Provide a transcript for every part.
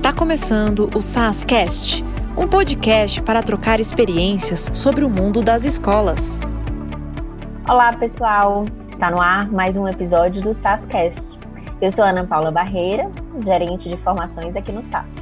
Está começando o SASCast, um podcast para trocar experiências sobre o mundo das escolas. Olá, pessoal! Está no ar mais um episódio do SASCast. Eu sou Ana Paula Barreira, gerente de formações aqui no SAS.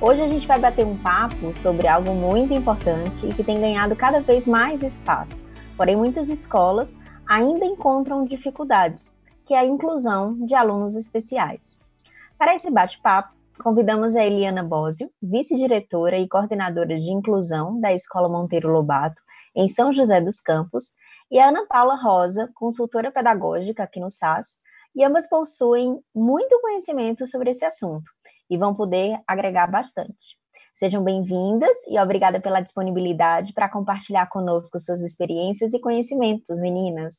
Hoje a gente vai bater um papo sobre algo muito importante e que tem ganhado cada vez mais espaço. Porém, muitas escolas ainda encontram dificuldades, que é a inclusão de alunos especiais. Para esse bate-papo, convidamos a Eliana Bósio, vice-diretora e coordenadora de inclusão da Escola Monteiro Lobato, em São José dos Campos, e a Ana Paula Rosa, consultora pedagógica aqui no SAS, e ambas possuem muito conhecimento sobre esse assunto e vão poder agregar bastante. Sejam bem-vindas e obrigada pela disponibilidade para compartilhar conosco suas experiências e conhecimentos, meninas.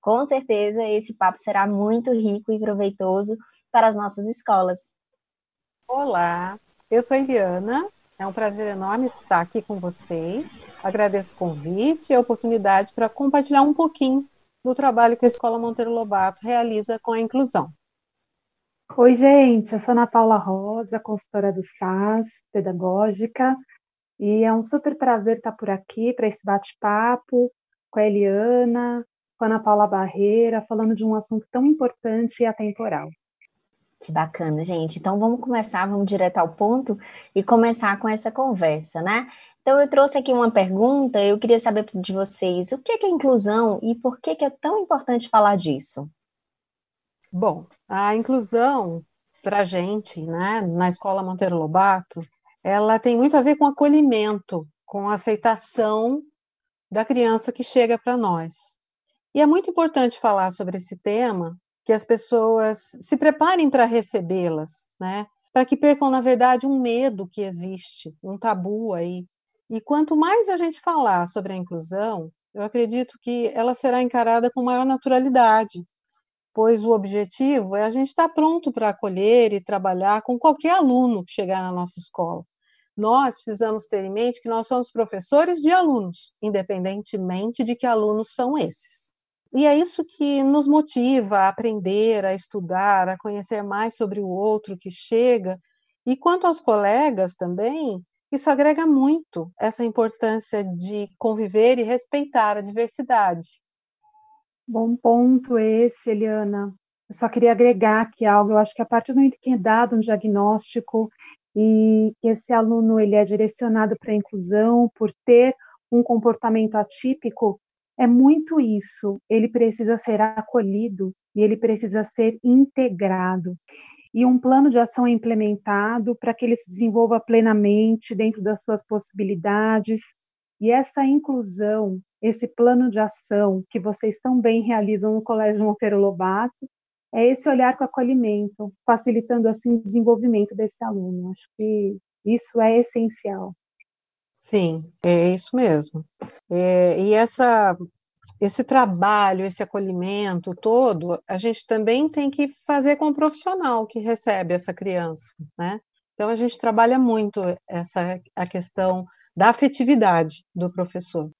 Com certeza esse papo será muito rico e proveitoso para as nossas escolas. Olá, eu sou a Eliana. É um prazer enorme estar aqui com vocês. Agradeço o convite e a oportunidade para compartilhar um pouquinho do trabalho que a Escola Monteiro Lobato realiza com a inclusão. Oi, gente, eu sou Ana Paula Rosa, consultora do SAS, pedagógica, e é um super prazer estar por aqui para esse bate-papo com a Eliana, com a Ana Paula Barreira, falando de um assunto tão importante e atemporal. Que bacana, gente. Então vamos começar, vamos direto ao ponto e começar com essa conversa, né? Então eu trouxe aqui uma pergunta, eu queria saber de vocês o que é, inclusão e por que é tão importante falar disso? Bom, a inclusão para a gente, né, na Escola Monteiro Lobato, ela tem muito a ver com acolhimento, com aceitação da criança que chega para nós. E é muito importante falar sobre esse tema, que as pessoas se preparem para recebê-las, né? Para que percam, na verdade, um medo que existe, um tabu aí. E quanto mais a gente falar sobre a inclusão, eu acredito que ela será encarada com maior naturalidade, pois o objetivo é a gente estar pronto para acolher e trabalhar com qualquer aluno que chegar na nossa escola. Nós precisamos ter em mente que nós somos professores de alunos, independentemente de que alunos são esses. E é isso que nos motiva a aprender, a estudar, a conhecer mais sobre o outro que chega. E quanto aos colegas também, isso agrega muito essa importância de conviver e respeitar a diversidade. Bom ponto esse, Eliana. Eu só queria agregar aqui algo. Eu acho que a partir do momento que é dado um diagnóstico e que esse aluno ele é direcionado para a inclusão por ter um comportamento atípico, é muito isso. Ele precisa ser acolhido e ele precisa ser integrado. E um plano de ação é implementado para que ele se desenvolva plenamente dentro das suas possibilidades. E essa inclusão, esse plano de ação que vocês tão bem realizam no Colégio Monteiro Lobato, é esse olhar com acolhimento, facilitando assim o desenvolvimento desse aluno. Acho que isso é essencial. Sim, é isso mesmo. É, e essa, esse trabalho, esse acolhimento todo, a gente também tem que fazer com o profissional que recebe essa criança, né? Então a gente trabalha muito essa a questão da afetividade do professor.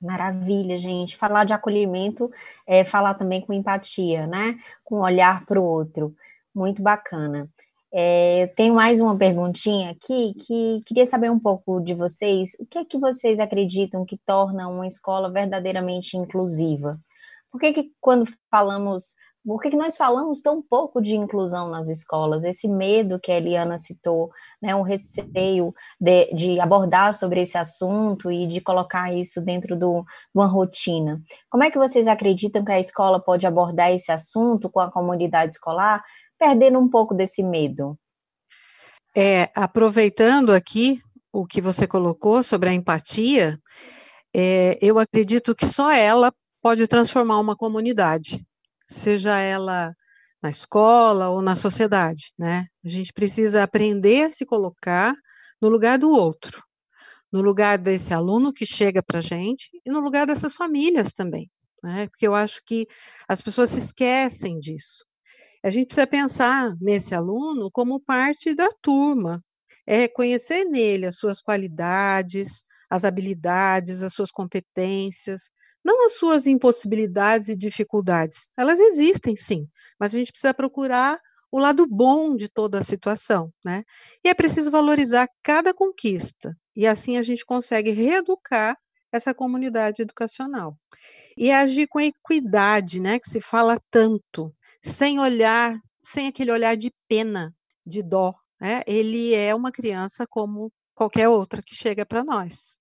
Maravilha, gente. Falar de acolhimento é falar também com empatia, né? Com olhar para o outro. Muito bacana. É, tenho mais uma perguntinha aqui que queria saber um pouco de vocês. O que é que vocês acreditam que torna uma escola verdadeiramente inclusiva? Por que, que quando falamos, por que, que nós falamos tão pouco de inclusão nas escolas? Esse medo que a Eliana citou, né, um receio de, de abordar sobre esse assunto e de colocar isso dentro de uma rotina. Como é que vocês acreditam que a escola pode abordar esse assunto com a comunidade escolar perdendo um pouco desse medo? É, aproveitando aqui o que você colocou sobre a empatia, é, eu acredito que só ela pode transformar uma comunidade, seja ela na escola ou na sociedade, né? A gente precisa aprender a se colocar no lugar do outro, no lugar desse aluno que chega para a gente e no lugar dessas famílias também, né? Porque eu acho que as pessoas se esquecem disso. A gente precisa pensar nesse aluno como parte da turma, é conhecer nele as suas qualidades, as habilidades, as suas competências, não as suas impossibilidades e dificuldades. Elas existem sim, mas a gente precisa procurar o lado bom de toda a situação, né? E é preciso valorizar cada conquista, e assim a gente consegue reeducar essa comunidade educacional. E agir com equidade, né, que se fala tanto, sem olhar, sem aquele olhar de pena, de dó, né? Ele é uma criança como qualquer outra que chega para nós.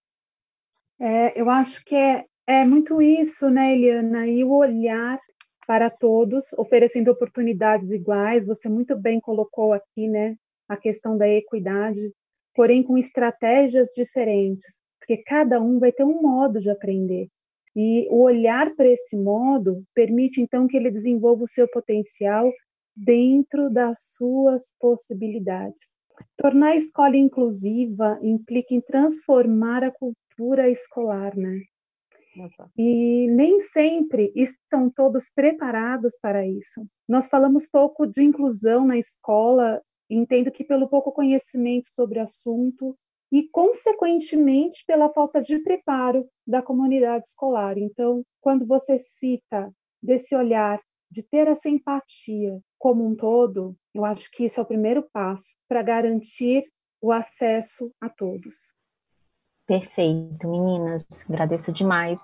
É, eu acho que é, é muito isso, né, Eliana? E o olhar para todos, oferecendo oportunidades iguais. Você muito bem colocou aqui, né, a questão da equidade, porém com estratégias diferentes, porque cada um vai ter um modo de aprender. E o olhar para esse modo permite então que ele desenvolva o seu potencial dentro das suas possibilidades. Tornar a escola inclusiva implica em transformar a cultura escolar, né? E nem sempre estão todos preparados para isso. Nós falamos pouco de inclusão na escola, entendo que pelo pouco conhecimento sobre o assunto e, consequentemente, pela falta de preparo da comunidade escolar. Então, quando você cita desse olhar de ter essa empatia como um todo, eu acho que isso é o primeiro passo para garantir o acesso a todos. Perfeito, meninas. Agradeço demais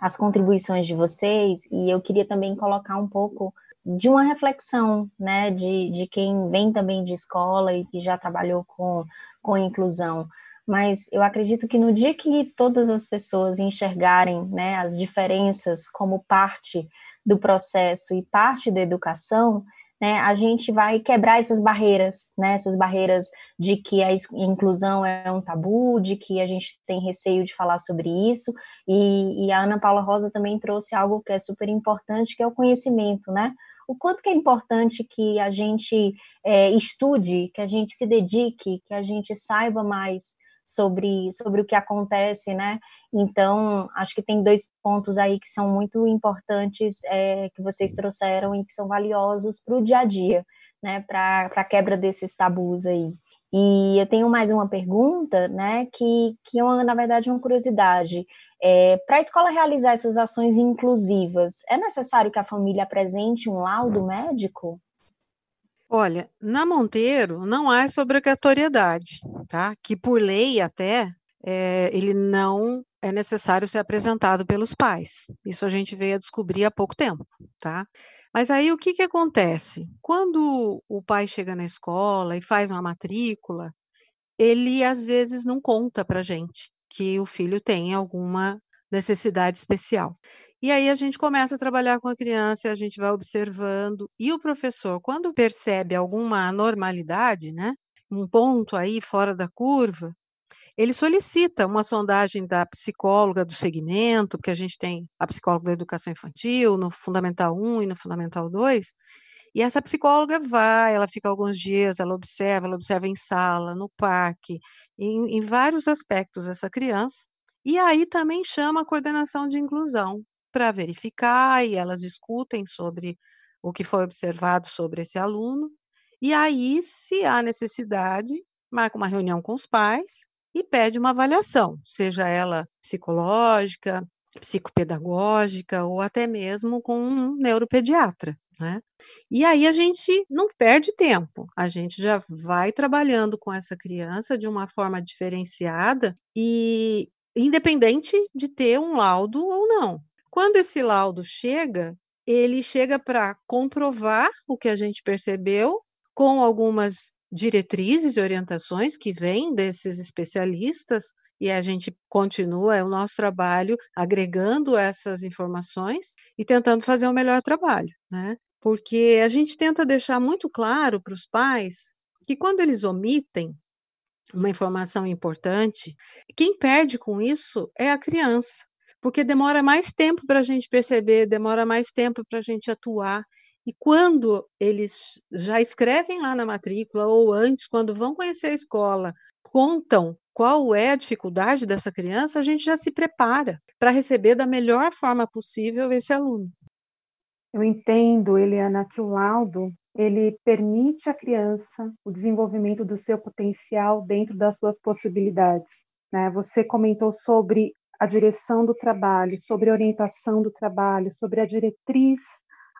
as contribuições de vocês e eu queria também colocar um pouco de uma reflexão, né, de, de quem vem também de escola e que já trabalhou com, com inclusão. Mas eu acredito que no dia que todas as pessoas enxergarem né, as diferenças como parte do processo e parte da educação, né, a gente vai quebrar essas barreiras, né, essas barreiras de que a inclusão é um tabu, de que a gente tem receio de falar sobre isso, e, e a Ana Paula Rosa também trouxe algo que é super importante, que é o conhecimento, né, o quanto que é importante que a gente é, estude, que a gente se dedique, que a gente saiba mais sobre, sobre o que acontece, né? Então, acho que tem dois pontos aí que são muito importantes é, que vocês trouxeram e que são valiosos para o dia a dia, né? Para a quebra desses tabus aí. E eu tenho mais uma pergunta, né? Que, que é, uma, na verdade, uma curiosidade. É, para a escola realizar essas ações inclusivas, é necessário que a família apresente um laudo médico? Olha, na Monteiro não há essa obrigatoriedade, tá? Que por lei até é, ele não é necessário ser apresentado pelos pais. Isso a gente veio a descobrir há pouco tempo, tá? Mas aí o que, que acontece? Quando o pai chega na escola e faz uma matrícula, ele às vezes não conta para gente que o filho tem alguma necessidade especial. E aí a gente começa a trabalhar com a criança, a gente vai observando, e o professor, quando percebe alguma anormalidade, né, um ponto aí fora da curva, ele solicita uma sondagem da psicóloga do segmento, porque a gente tem a psicóloga da educação infantil no Fundamental 1 e no Fundamental 2, e essa psicóloga vai, ela fica alguns dias, ela observa, ela observa em sala, no parque, em, em vários aspectos essa criança, e aí também chama a coordenação de inclusão, para verificar e elas discutem sobre o que foi observado sobre esse aluno. E aí, se há necessidade, marca uma reunião com os pais e pede uma avaliação, seja ela psicológica, psicopedagógica ou até mesmo com um neuropediatra. Né? E aí a gente não perde tempo, a gente já vai trabalhando com essa criança de uma forma diferenciada e independente de ter um laudo ou não. Quando esse laudo chega, ele chega para comprovar o que a gente percebeu, com algumas diretrizes e orientações que vêm desses especialistas, e a gente continua é o nosso trabalho agregando essas informações e tentando fazer o um melhor trabalho, né? Porque a gente tenta deixar muito claro para os pais que quando eles omitem uma informação importante, quem perde com isso é a criança porque demora mais tempo para a gente perceber, demora mais tempo para a gente atuar. E quando eles já escrevem lá na matrícula, ou antes, quando vão conhecer a escola, contam qual é a dificuldade dessa criança, a gente já se prepara para receber da melhor forma possível esse aluno. Eu entendo, Eliana, que o laudo ele permite à criança o desenvolvimento do seu potencial dentro das suas possibilidades. Né? Você comentou sobre a direção do trabalho, sobre a orientação do trabalho, sobre a diretriz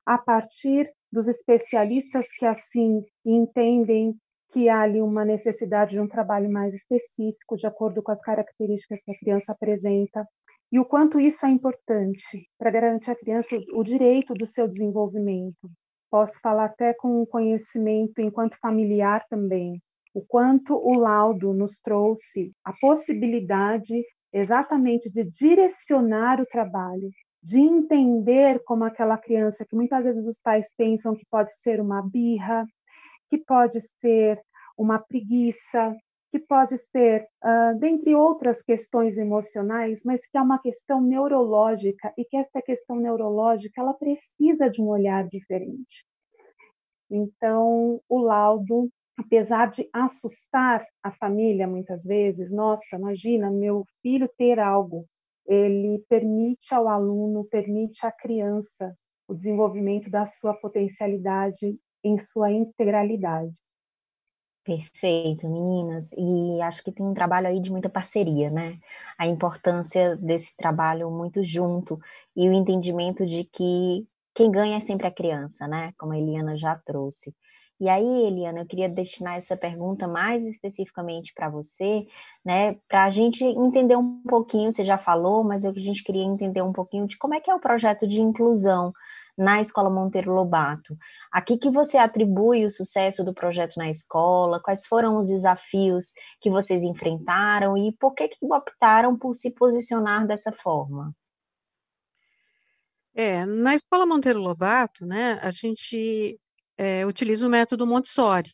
a partir dos especialistas que assim entendem que há ali uma necessidade de um trabalho mais específico, de acordo com as características que a criança apresenta, e o quanto isso é importante para garantir à criança o direito do seu desenvolvimento. Posso falar até com conhecimento enquanto familiar também, o quanto o laudo nos trouxe a possibilidade exatamente de direcionar o trabalho, de entender como aquela criança que muitas vezes os pais pensam que pode ser uma birra, que pode ser uma preguiça, que pode ser, uh, dentre outras questões emocionais, mas que é uma questão neurológica e que esta questão neurológica ela precisa de um olhar diferente. Então, o laudo, apesar de assustar a família muitas vezes, nossa, imagina meu filho ter algo, ele permite ao aluno, permite à criança o desenvolvimento da sua potencialidade em sua integralidade. Perfeito, meninas. E acho que tem um trabalho aí de muita parceria, né? A importância desse trabalho muito junto e o entendimento de que quem ganha é sempre a criança, né? Como a Eliana já trouxe. E aí, Eliana, eu queria destinar essa pergunta mais especificamente para você, né? Para a gente entender um pouquinho, você já falou, mas eu, a gente queria entender um pouquinho de como é que é o projeto de inclusão na Escola Monteiro Lobato. A que, que você atribui o sucesso do projeto na escola? Quais foram os desafios que vocês enfrentaram e por que, que optaram por se posicionar dessa forma? É, na Escola Monteiro Lobato, né, a gente é, utiliza o método Montessori.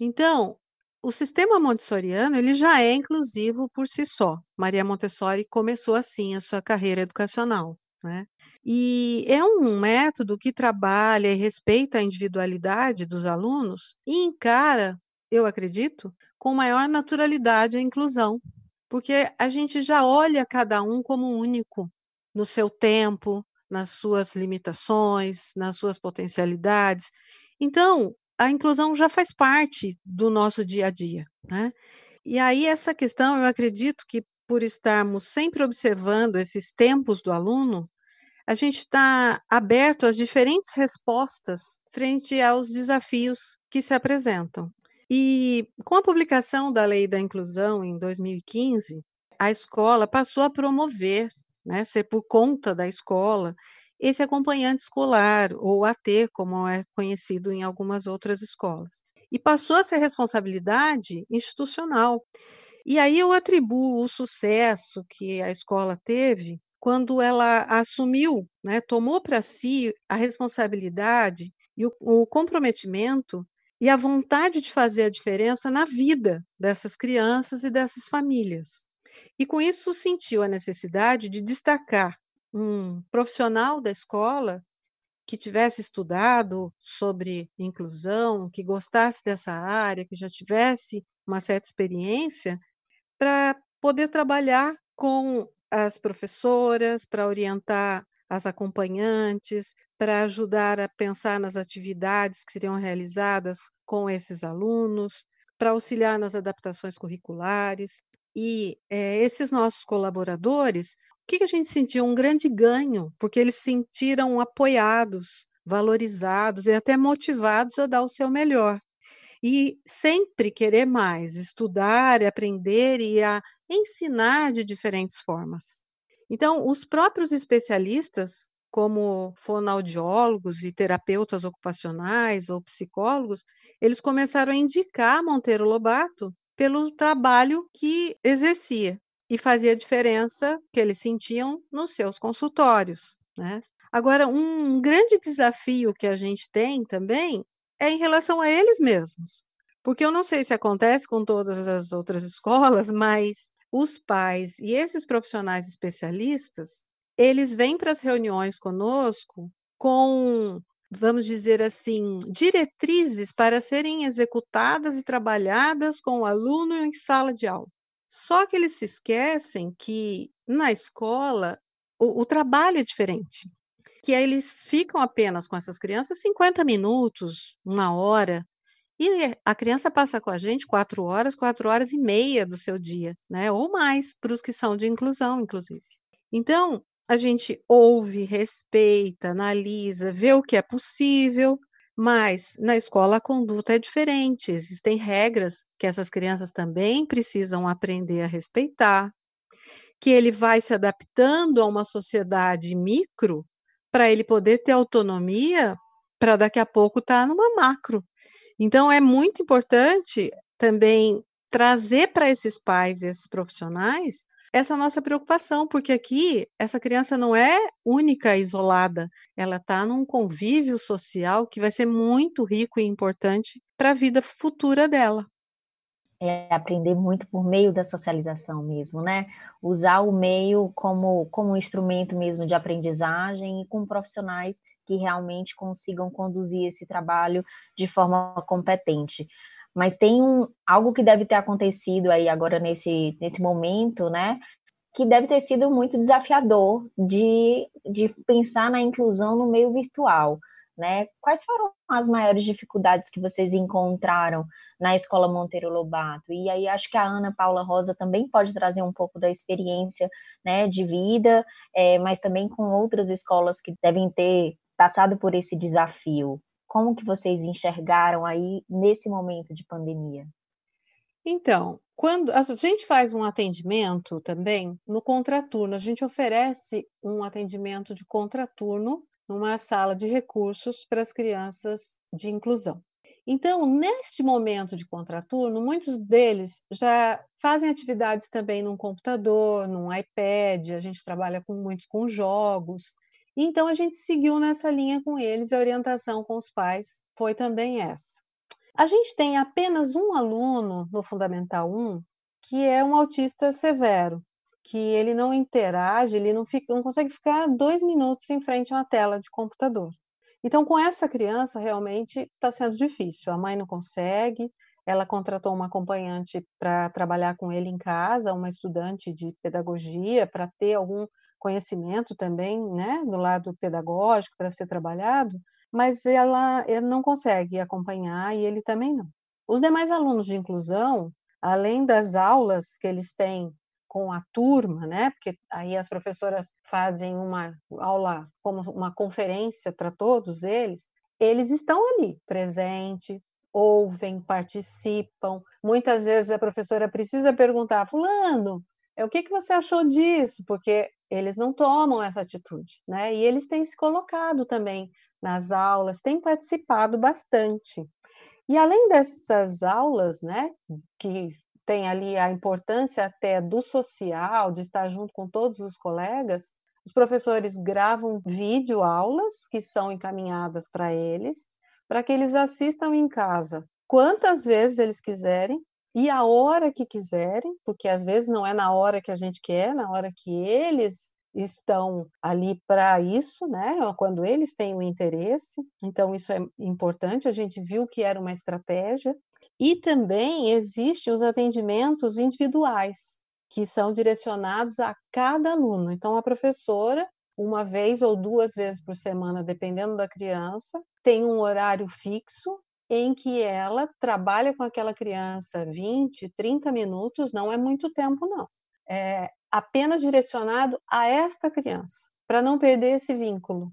Então, o sistema montessoriano ele já é inclusivo por si só. Maria Montessori começou assim a sua carreira educacional, né? E é um método que trabalha e respeita a individualidade dos alunos e encara, eu acredito, com maior naturalidade a inclusão, porque a gente já olha cada um como único no seu tempo, nas suas limitações, nas suas potencialidades. Então, a inclusão já faz parte do nosso dia a dia, né? E aí essa questão, eu acredito que por estarmos sempre observando esses tempos do aluno, a gente está aberto às diferentes respostas frente aos desafios que se apresentam. E com a publicação da Lei da Inclusão em 2015, a escola passou a promover, né, ser por conta da escola, esse acompanhante escolar, ou AT, como é conhecido em algumas outras escolas. E passou a ser responsabilidade institucional. E aí eu atribuo o sucesso que a escola teve quando ela assumiu, né, tomou para si a responsabilidade e o, o comprometimento e a vontade de fazer a diferença na vida dessas crianças e dessas famílias. E com isso sentiu a necessidade de destacar um profissional da escola que tivesse estudado sobre inclusão, que gostasse dessa área, que já tivesse uma certa experiência, para poder trabalhar com as professoras, para orientar as acompanhantes, para ajudar a pensar nas atividades que seriam realizadas com esses alunos, para auxiliar nas adaptações curriculares. E é, esses nossos colaboradores, o que, que a gente sentiu? Um grande ganho, porque eles se sentiram apoiados, valorizados e até motivados a dar o seu melhor. E sempre querer mais, estudar, aprender e a ensinar de diferentes formas. Então, os próprios especialistas, como fonoaudiólogos e terapeutas ocupacionais ou psicólogos, eles começaram a indicar Monteiro Lobato pelo trabalho que exercia e fazia diferença que eles sentiam nos seus consultórios. Né? Agora, um grande desafio que a gente tem também é em relação a eles mesmos. Porque eu não sei se acontece com todas as outras escolas, mas os pais e esses profissionais especialistas, eles vêm para as reuniões conosco com, vamos dizer assim, diretrizes para serem executadas e trabalhadas com o aluno em sala de aula. Só que eles se esquecem que na escola o, o trabalho é diferente. Que eles ficam apenas com essas crianças 50 minutos, uma hora, e a criança passa com a gente quatro horas, quatro horas e meia do seu dia, né? Ou mais, para os que são de inclusão, inclusive. Então, a gente ouve, respeita, analisa, vê o que é possível, mas na escola a conduta é diferente, existem regras que essas crianças também precisam aprender a respeitar, que ele vai se adaptando a uma sociedade micro para ele poder ter autonomia para daqui a pouco estar tá numa macro. Então é muito importante também trazer para esses pais e esses profissionais essa nossa preocupação, porque aqui essa criança não é única, isolada, ela está num convívio social que vai ser muito rico e importante para a vida futura dela. É aprender muito por meio da socialização mesmo, né? Usar o meio como, como um instrumento mesmo de aprendizagem e com profissionais que realmente consigam conduzir esse trabalho de forma competente mas tem um, algo que deve ter acontecido aí agora nesse, nesse momento, né? Que deve ter sido muito desafiador de, de pensar na inclusão no meio virtual, né? Quais foram as maiores dificuldades que vocês encontraram na Escola Monteiro Lobato? E aí acho que a Ana Paula Rosa também pode trazer um pouco da experiência né, de vida, é, mas também com outras escolas que devem ter passado por esse desafio. Como que vocês enxergaram aí nesse momento de pandemia? Então, quando a gente faz um atendimento também no contraturno, a gente oferece um atendimento de contraturno numa sala de recursos para as crianças de inclusão. Então, neste momento de contraturno, muitos deles já fazem atividades também num computador, num iPad, a gente trabalha com muito com jogos, então a gente seguiu nessa linha com eles, a orientação com os pais foi também essa. A gente tem apenas um aluno no Fundamental 1 que é um autista severo, que ele não interage, ele não, fica, não consegue ficar dois minutos em frente a uma tela de computador. Então, com essa criança, realmente está sendo difícil. A mãe não consegue, ela contratou uma acompanhante para trabalhar com ele em casa, uma estudante de pedagogia, para ter algum conhecimento também, né, do lado pedagógico para ser trabalhado, mas ela, ela não consegue acompanhar e ele também não. Os demais alunos de inclusão, além das aulas que eles têm com a turma, né? Porque aí as professoras fazem uma aula como uma conferência para todos eles, eles estão ali, presente, ouvem, participam. Muitas vezes a professora precisa perguntar, fulano, o que, que você achou disso? Porque eles não tomam essa atitude, né? E eles têm se colocado também nas aulas, têm participado bastante. E além dessas aulas, né, que tem ali a importância até do social, de estar junto com todos os colegas, os professores gravam vídeo aulas que são encaminhadas para eles, para que eles assistam em casa quantas vezes eles quiserem e a hora que quiserem, porque às vezes não é na hora que a gente quer, na hora que eles estão ali para isso, né? Quando eles têm o interesse. Então isso é importante, a gente viu que era uma estratégia. E também existem os atendimentos individuais, que são direcionados a cada aluno. Então a professora uma vez ou duas vezes por semana, dependendo da criança, tem um horário fixo em que ela trabalha com aquela criança 20, 30 minutos, não é muito tempo, não. É apenas direcionado a esta criança, para não perder esse vínculo.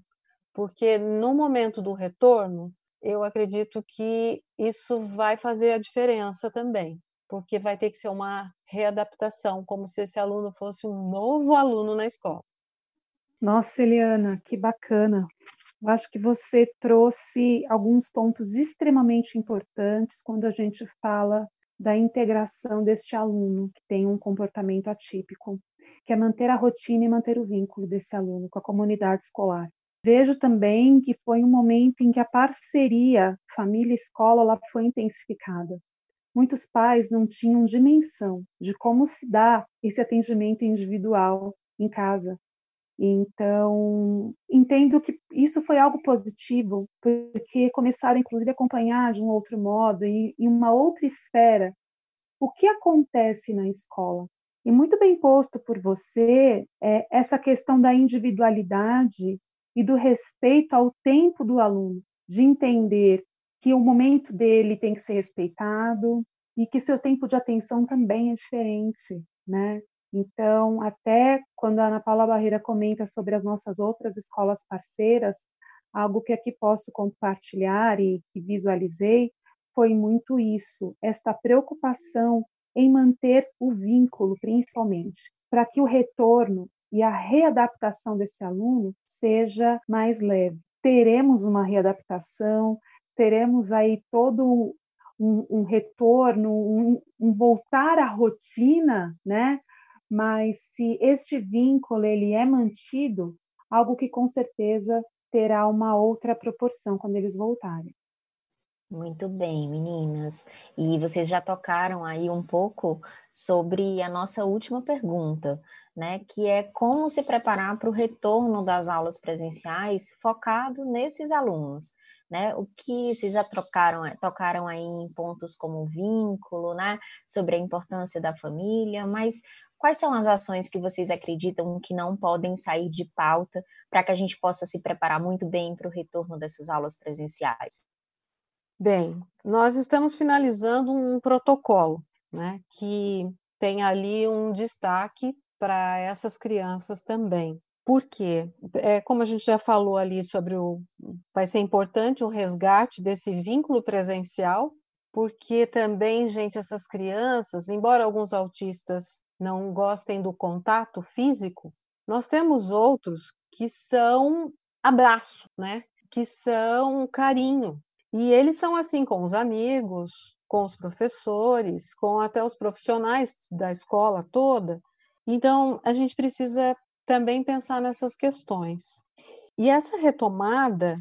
Porque no momento do retorno, eu acredito que isso vai fazer a diferença também, porque vai ter que ser uma readaptação, como se esse aluno fosse um novo aluno na escola. Nossa, Eliana, que bacana. Eu acho que você trouxe alguns pontos extremamente importantes quando a gente fala da integração deste aluno que tem um comportamento atípico, que é manter a rotina e manter o vínculo desse aluno com a comunidade escolar. Vejo também que foi um momento em que a parceria família-escola foi intensificada. Muitos pais não tinham dimensão de como se dá esse atendimento individual em casa, então, entendo que isso foi algo positivo, porque começaram, inclusive, a acompanhar de um outro modo e em uma outra esfera o que acontece na escola. E muito bem posto por você é essa questão da individualidade e do respeito ao tempo do aluno, de entender que o momento dele tem que ser respeitado e que seu tempo de atenção também é diferente, né? Então, até quando a Ana Paula Barreira comenta sobre as nossas outras escolas parceiras, algo que aqui posso compartilhar e que visualizei foi muito isso, esta preocupação em manter o vínculo, principalmente, para que o retorno e a readaptação desse aluno seja mais leve. Teremos uma readaptação, teremos aí todo um, um retorno, um, um, voltar à rotina, né? Mas se este vínculo ele é mantido, algo que com certeza terá uma outra proporção quando eles voltarem. Muito bem, meninas. E vocês já tocaram aí um pouco sobre a nossa última pergunta, né? Que é como se preparar para o retorno das aulas presenciais focado nesses alunos. Né, o que vocês já trocaram, tocaram aí em pontos como vínculo, né, sobre a importância da família, mas quais são as ações que vocês acreditam que não podem sair de pauta para que a gente possa se preparar muito bem para o retorno dessas aulas presenciais? Bem, nós estamos finalizando um protocolo, né, que tem ali um destaque para essas crianças também. Por quê? É, como a gente já falou ali sobre o. Vai ser importante o resgate desse vínculo presencial, porque também, gente, essas crianças, embora alguns autistas não gostem do contato físico, nós temos outros que são abraço, né? Que são carinho, e eles são assim com os amigos, com os professores, com até os profissionais da escola toda. Então, a gente precisa também pensar nessas questões. E essa retomada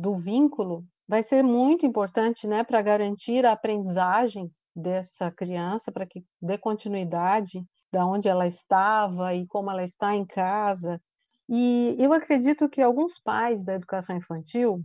do vínculo vai ser muito importante né, para garantir a aprendizagem dessa criança, para que dê continuidade da onde ela estava e como ela está em casa. E eu acredito que alguns pais da educação infantil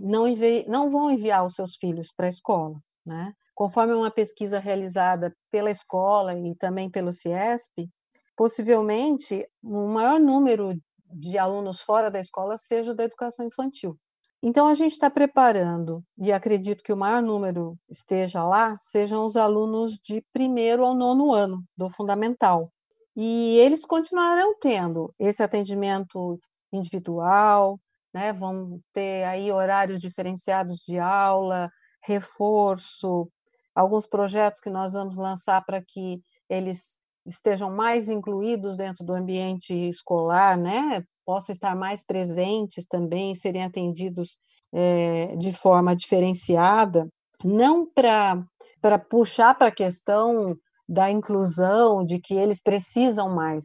não, envi não vão enviar os seus filhos para a escola, né? Conforme uma pesquisa realizada pela escola e também pelo CIESP, possivelmente o maior número de alunos fora da escola seja da educação infantil. Então, a gente está preparando, e acredito que o maior número esteja lá, sejam os alunos de primeiro ao nono ano do fundamental. E eles continuarão tendo esse atendimento individual, né? Vão ter aí horários diferenciados de aula, reforço, alguns projetos que nós vamos lançar para que eles estejam mais incluídos dentro do ambiente escolar, né? Possam estar mais presentes também, serem atendidos é, de forma diferenciada, não para puxar para a questão da inclusão, de que eles precisam mais,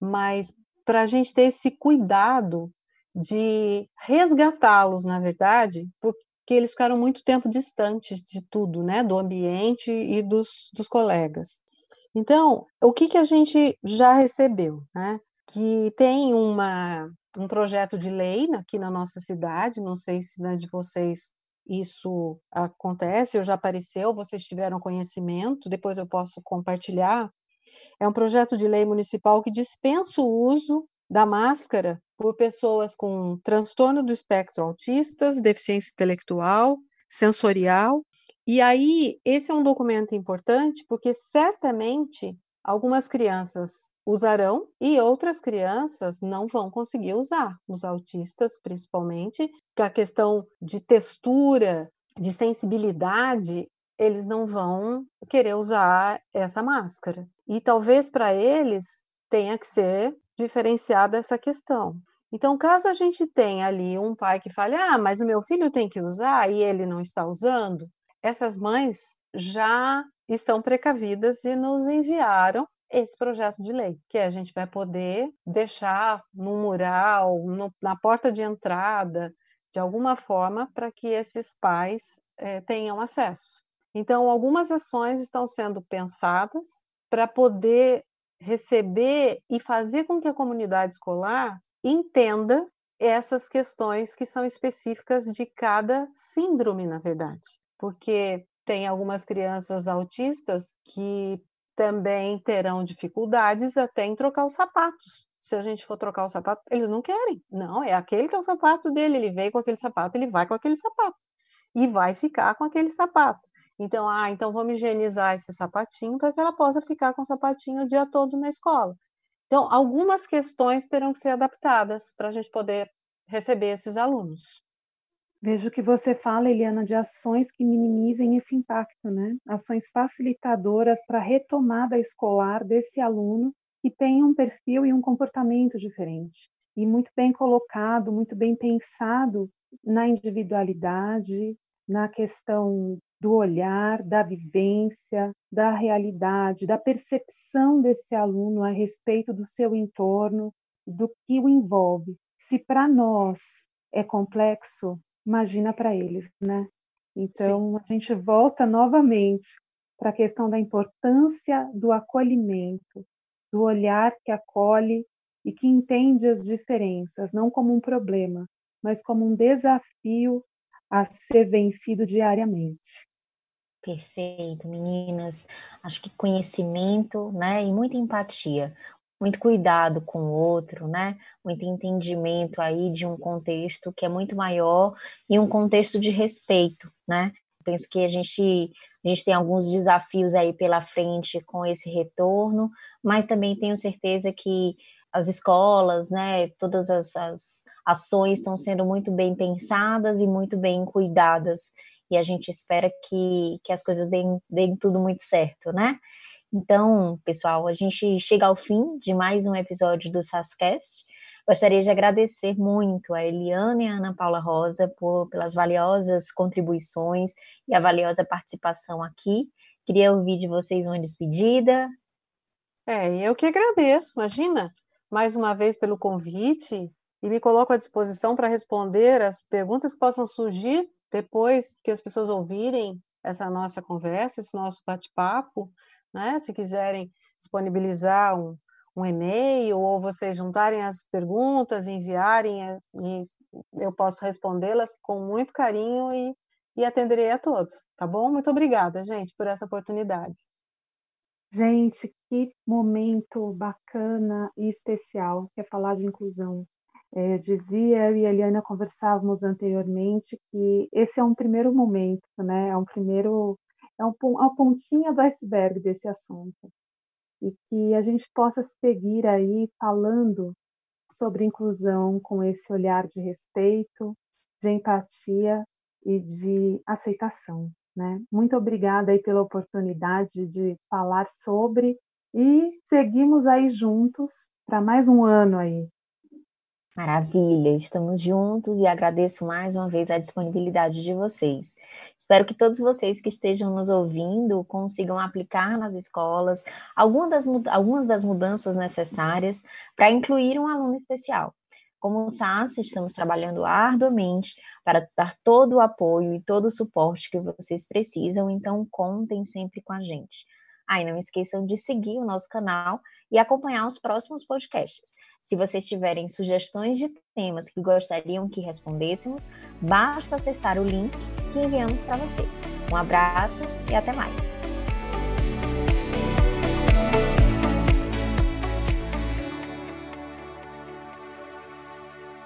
mas para a gente ter esse cuidado de resgatá-los, na verdade, porque eles ficaram muito tempo distantes de tudo, né, do ambiente e dos, dos colegas. Então, o que, que a gente já recebeu, né? Que tem uma, um projeto de lei aqui na nossa cidade, não sei se na de vocês isso acontece, ou já apareceu, vocês tiveram conhecimento, depois eu posso compartilhar. É um projeto de lei municipal que dispensa o uso da máscara por pessoas com transtorno do espectro autistas, deficiência intelectual, sensorial. E aí, esse é um documento importante porque certamente algumas crianças usarão e outras crianças não vão conseguir usar, os autistas principalmente, que a questão de textura, de sensibilidade, eles não vão querer usar essa máscara. E talvez para eles tenha que ser diferenciada essa questão. Então, caso a gente tenha ali um pai que fale, ah, mas o meu filho tem que usar e ele não está usando, essas mães já estão precavidas e nos enviaram esse projeto de lei, que a gente vai poder deixar no mural, no, na porta de entrada, de alguma forma, para que esses pais é, tenham acesso. Então, algumas ações estão sendo pensadas para poder receber e fazer com que a comunidade escolar entenda essas questões que são específicas de cada síndrome, na verdade. Porque tem algumas crianças autistas que também terão dificuldades até em trocar os sapatos. Se a gente for trocar o sapato, eles não querem. Não, é aquele que é o sapato dele, ele veio com aquele sapato, ele vai com aquele sapato. E vai ficar com aquele sapato. Então, ah, então vamos higienizar esse sapatinho para que ela possa ficar com o sapatinho o dia todo na escola. Então, algumas questões terão que ser adaptadas para a gente poder receber esses alunos. Vejo que você fala, Eliana, de ações que minimizem esse impacto, né? Ações facilitadoras para a retomada escolar desse aluno que tem um perfil e um comportamento diferente. E muito bem colocado, muito bem pensado na individualidade, na questão do olhar, da vivência, da realidade, da percepção desse aluno a respeito do seu entorno, do que o envolve. Se para nós é complexo, imagina para eles, né? Então, Sim. a gente volta novamente para a questão da importância do acolhimento, do olhar que acolhe e que entende as diferenças, não como um problema, mas como um desafio a ser vencido diariamente. Perfeito, meninas. Acho que conhecimento, né, e muita empatia, muito cuidado com o outro, né? Muito entendimento aí de um contexto que é muito maior e um contexto de respeito, né? Penso que a gente a gente tem alguns desafios aí pela frente com esse retorno, mas também tenho certeza que as escolas, né, todas as, as ações estão sendo muito bem pensadas e muito bem cuidadas. E a gente espera que, que as coisas deem, deem tudo muito certo, né? Então, pessoal, a gente chega ao fim de mais um episódio do SASCast. Gostaria de agradecer muito a Eliana e a Ana Paula Rosa por, pelas valiosas contribuições e a valiosa participação aqui. Queria ouvir de vocês uma despedida. É, eu que agradeço, imagina, mais uma vez pelo convite e me coloco à disposição para responder as perguntas que possam surgir depois que as pessoas ouvirem essa nossa conversa, esse nosso bate-papo né? Se quiserem disponibilizar um, um e-mail ou vocês juntarem as perguntas, enviarem, eh, e eu posso respondê-las com muito carinho e, e atenderei a todos, tá bom? Muito obrigada, gente, por essa oportunidade. Gente, que momento bacana e especial que é falar de inclusão. É, dizia eu e a Eliana conversávamos anteriormente que esse é um primeiro momento, né? É um primeiro é uma pontinha do iceberg desse assunto. E que a gente possa seguir aí falando sobre inclusão com esse olhar de respeito, de empatia e de aceitação. Né? Muito obrigada aí pela oportunidade de falar sobre e seguimos aí juntos para mais um ano aí Maravilha, estamos juntos e agradeço mais uma vez a disponibilidade de vocês. Espero que todos vocês que estejam nos ouvindo consigam aplicar nas escolas algumas das, algumas das mudanças necessárias para incluir um aluno especial. Como o SAS, estamos trabalhando arduamente para dar todo o apoio e todo o suporte que vocês precisam, então contem sempre com a gente. Ah, e não esqueçam de seguir o nosso canal e acompanhar os próximos podcasts. Se vocês tiverem sugestões de temas que gostariam que respondêssemos, basta acessar o link que enviamos para você. Um abraço e até mais!